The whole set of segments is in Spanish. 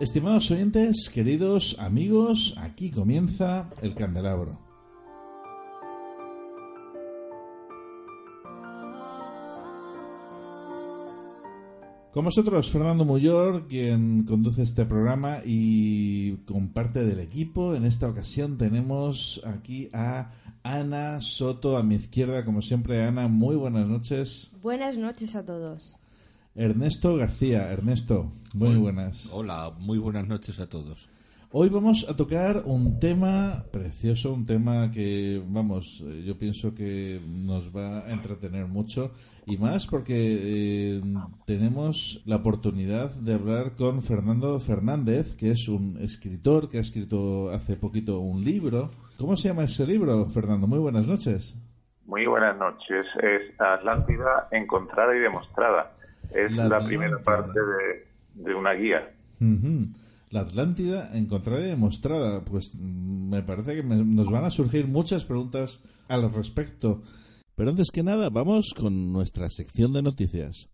Estimados oyentes, queridos amigos, aquí comienza el candelabro. Con vosotros, Fernando Muyor, quien conduce este programa y con parte del equipo. En esta ocasión tenemos aquí a Ana Soto a mi izquierda, como siempre. Ana, muy buenas noches. Buenas noches a todos. Ernesto García. Ernesto, muy buenas. Hola, muy buenas noches a todos. Hoy vamos a tocar un tema precioso, un tema que, vamos, eh, yo pienso que nos va a entretener mucho y más porque eh, tenemos la oportunidad de hablar con Fernando Fernández, que es un escritor que ha escrito hace poquito un libro. ¿Cómo se llama ese libro, Fernando? Muy buenas noches. Muy buenas noches. Es Atlántida encontrada y demostrada. Es la, primera parte de, una guía. La Atlántida encontrada y demostrada. Pues mm, me parece que nos van a surgir muchas preguntas al respecto. Pero antes que nada, vamos con nuestra sección de noticias.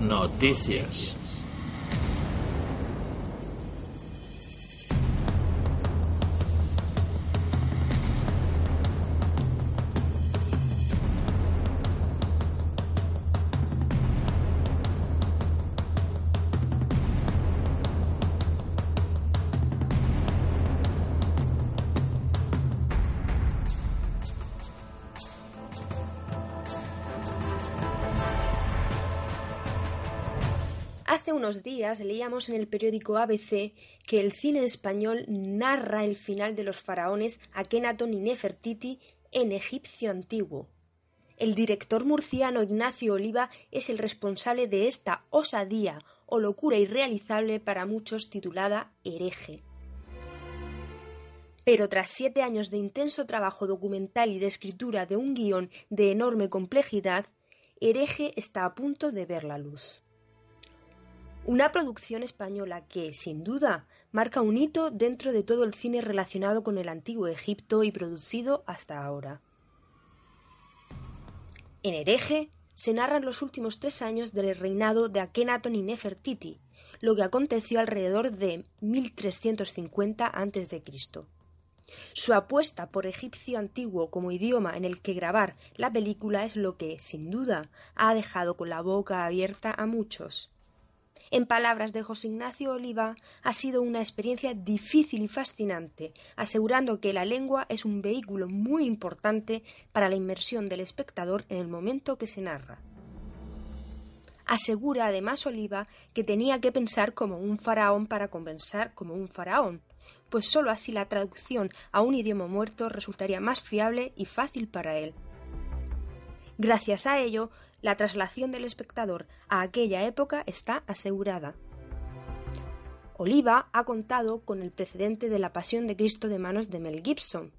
Noticias. Hace unos días leíamos en el periódico ABC que el cine español narra el final de los faraones Akenatón y Nefertiti en egipcio antiguo. El director murciano Ignacio Oliva es el responsable de esta osadía o locura irrealizable para muchos titulada hereje. Pero tras siete años de intenso trabajo documental y de escritura de un guion de enorme complejidad, hereje está a punto de ver la luz. Una producción española que, sin duda, marca un hito dentro de todo el cine relacionado con el antiguo Egipto y producido hasta ahora. En Hereje se narran los últimos tres años del reinado de Akenatón y Nefertiti, lo que aconteció alrededor de 1350 a.C. Su apuesta por egipcio antiguo como idioma en el que grabar la película es lo que, sin duda, ha dejado con la boca abierta a muchos. En palabras de José Ignacio Oliva, ha sido una experiencia difícil y fascinante, asegurando que la lengua es un vehículo muy importante para la inmersión del espectador en el momento que se narra. Asegura además Oliva que tenía que pensar como un faraón para compensar como un faraón, pues sólo así la traducción a un idioma muerto resultaría más fiable y fácil para él. Gracias a ello, la traslación del espectador a aquella época está asegurada. Oliva ha contado con el precedente de la Pasión de Cristo de manos de Mel Gibson,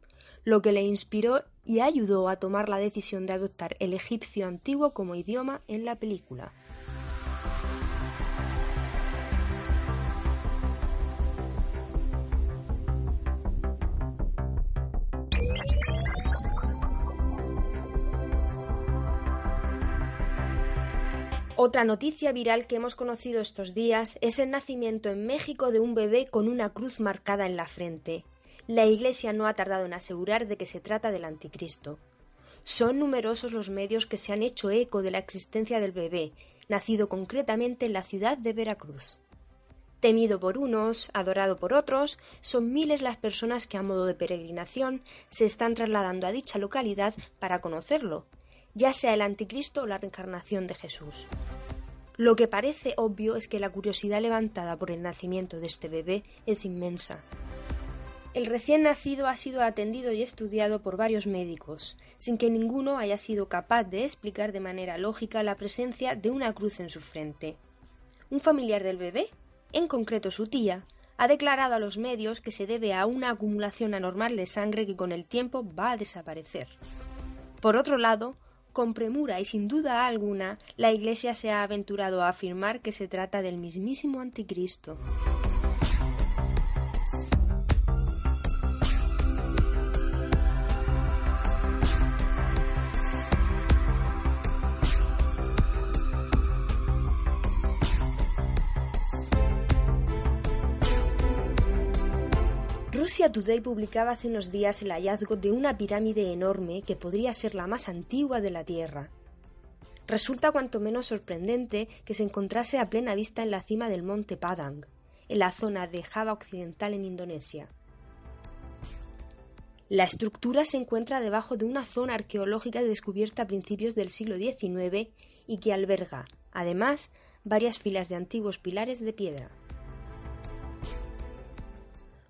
lo que le inspiró y ayudó a tomar la decisión de adoptar el egipcio antiguo como idioma en la película. Otra noticia viral que hemos conocido estos días es el nacimiento en México de un bebé con una cruz marcada en la frente. La Iglesia no ha tardado en asegurar de que se trata del anticristo. Son numerosos los medios que se han hecho eco de la existencia del bebé, nacido concretamente en la ciudad de Veracruz. Temido por unos, adorado por otros, son miles las personas que a modo de peregrinación se están trasladando a dicha localidad para conocerlo, ya sea el anticristo o la reencarnación de Jesús. Lo que parece obvio es que la curiosidad levantada por el nacimiento de este bebé es inmensa. El recién nacido ha sido atendido y estudiado por varios médicos, sin que ninguno haya sido capaz de explicar de manera lógica la presencia de una cruz en su frente. Un familiar del bebé, en concreto su tía, ha declarado a los medios que se debe a una acumulación anormal de sangre que con el tiempo va a desaparecer. Por otro lado, con premura y sin duda alguna, la Iglesia se ha aventurado a afirmar que se trata del mismísimo Anticristo. Russia Today publicaba hace unos días el hallazgo de una pirámide enorme que podría ser la más antigua de la Tierra. Resulta cuanto menos sorprendente que se encontrase a plena vista en la cima del monte Padang, en la zona de Java Occidental en Indonesia. La estructura se encuentra debajo de una zona arqueológica descubierta a principios del siglo XIX y que alberga, además, varias filas de antiguos pilares de piedra.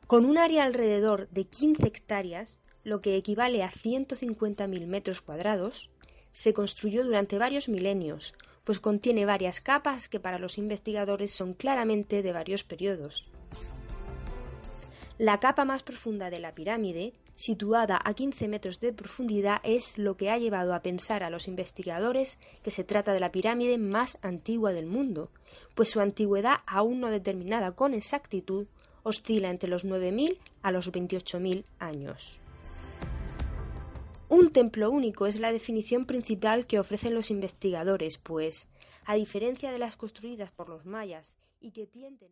Con un área alrededor de 15 hectáreas, lo que equivale a 150.000 metros cuadrados, se construyó durante varios milenios, pues contiene varias capas que para los investigadores son claramente de varios periodos. La capa más profunda de la pirámide, situada a 15 metros de profundidad, es lo que ha llevado a pensar a los investigadores que se trata de la pirámide más antigua del mundo, pues su antigüedad aún no determinada con exactitud oscila entre los 9.000 a los 28.000 años. Un templo único es la definición principal que ofrecen los investigadores, pues, a diferencia de las construidas por los mayas y que tienden